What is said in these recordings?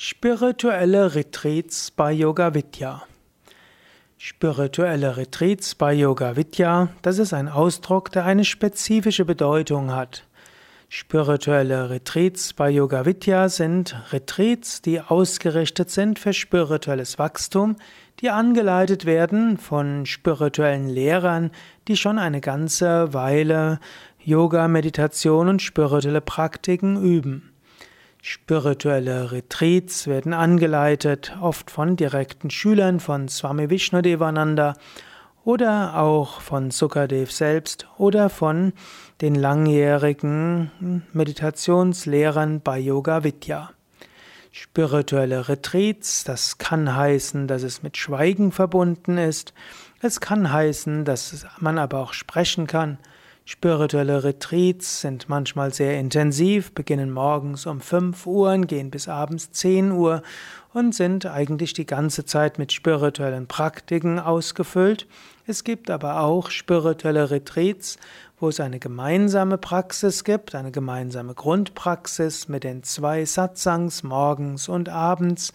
Spirituelle Retreats bei Yoga Vidya. Spirituelle Retreats bei Yoga Vidya, das ist ein Ausdruck, der eine spezifische Bedeutung hat. Spirituelle Retreats bei Yoga Vidya sind Retreats, die ausgerichtet sind für spirituelles Wachstum, die angeleitet werden von spirituellen Lehrern, die schon eine ganze Weile Yoga, Meditation und spirituelle Praktiken üben. Spirituelle Retreats werden angeleitet, oft von direkten Schülern von Swami Vishnudevananda oder auch von Sukadev selbst oder von den langjährigen Meditationslehrern bei Yoga Vidya. Spirituelle Retreats, das kann heißen, dass es mit Schweigen verbunden ist. Es kann heißen, dass man aber auch sprechen kann. Spirituelle Retreats sind manchmal sehr intensiv, beginnen morgens um 5 Uhr, gehen bis abends 10 Uhr und sind eigentlich die ganze Zeit mit spirituellen Praktiken ausgefüllt. Es gibt aber auch spirituelle Retreats, wo es eine gemeinsame Praxis gibt, eine gemeinsame Grundpraxis mit den zwei Satsangs morgens und abends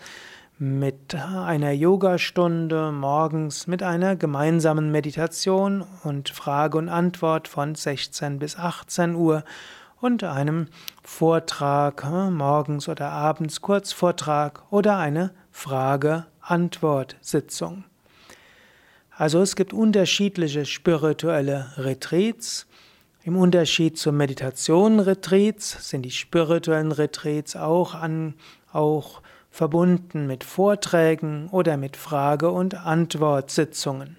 mit einer Yogastunde morgens, mit einer gemeinsamen Meditation und Frage und Antwort von 16 bis 18 Uhr und einem Vortrag äh, morgens oder abends, Kurzvortrag oder eine Frage-Antwort-Sitzung. Also es gibt unterschiedliche spirituelle Retreats. Im Unterschied zur Meditation-Retreats sind die spirituellen Retreats auch an, auch verbunden mit Vorträgen oder mit Frage- und Antwortsitzungen.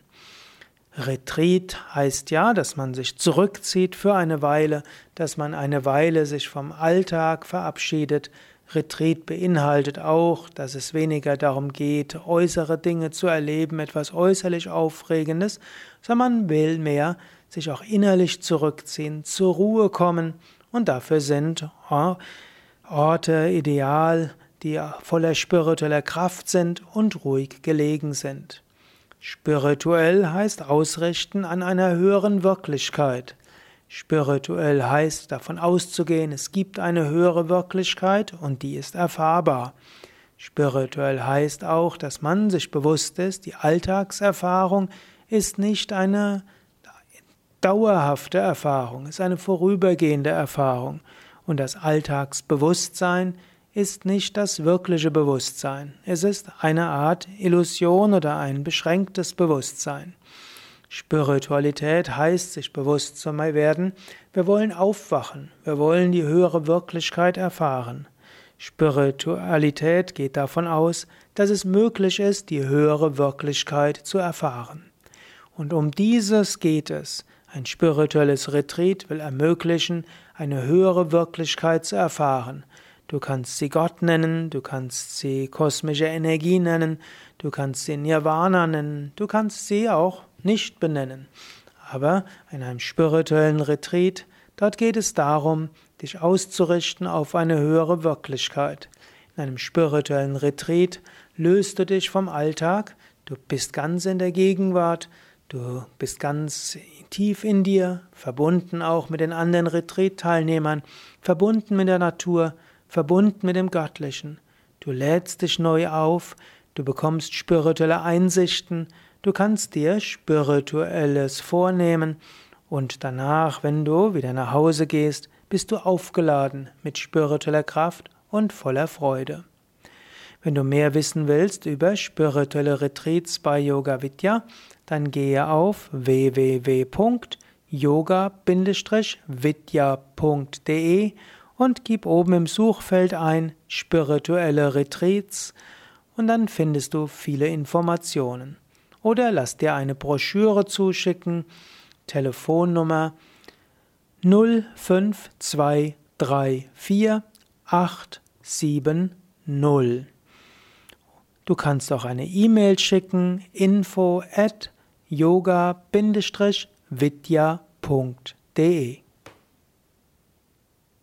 Retreat heißt ja, dass man sich zurückzieht für eine Weile, dass man eine Weile sich vom Alltag verabschiedet. Retreat beinhaltet auch, dass es weniger darum geht, äußere Dinge zu erleben, etwas äußerlich Aufregendes, sondern man will mehr sich auch innerlich zurückziehen, zur Ruhe kommen und dafür sind Orte ideal, die voller spiritueller Kraft sind und ruhig gelegen sind. Spirituell heißt ausrichten an einer höheren Wirklichkeit. Spirituell heißt davon auszugehen, es gibt eine höhere Wirklichkeit und die ist erfahrbar. Spirituell heißt auch, dass man sich bewusst ist, die Alltagserfahrung ist nicht eine dauerhafte Erfahrung, ist eine vorübergehende Erfahrung und das Alltagsbewusstsein ist nicht das wirkliche Bewusstsein. Es ist eine Art Illusion oder ein beschränktes Bewusstsein. Spiritualität heißt, sich bewusst zu werden, wir wollen aufwachen, wir wollen die höhere Wirklichkeit erfahren. Spiritualität geht davon aus, dass es möglich ist, die höhere Wirklichkeit zu erfahren. Und um dieses geht es. Ein spirituelles Retreat will ermöglichen, eine höhere Wirklichkeit zu erfahren. Du kannst sie Gott nennen, du kannst sie kosmische Energie nennen, du kannst sie Nirvana nennen, du kannst sie auch nicht benennen. Aber in einem spirituellen Retreat, dort geht es darum, dich auszurichten auf eine höhere Wirklichkeit. In einem spirituellen Retreat löst du dich vom Alltag, du bist ganz in der Gegenwart, du bist ganz tief in dir, verbunden auch mit den anderen Retreat-Teilnehmern, verbunden mit der Natur, verbunden mit dem Göttlichen. Du lädst dich neu auf, du bekommst spirituelle Einsichten, du kannst dir spirituelles vornehmen und danach, wenn du wieder nach Hause gehst, bist du aufgeladen mit spiritueller Kraft und voller Freude. Wenn du mehr wissen willst über spirituelle Retreats bei Yoga Vidya, dann gehe auf www.yoga-vidya.de und gib oben im Suchfeld ein spirituelle Retreats und dann findest du viele Informationen. Oder lass dir eine Broschüre zuschicken, Telefonnummer 05234 870. Du kannst auch eine E-Mail schicken, info at yoga-vidya.de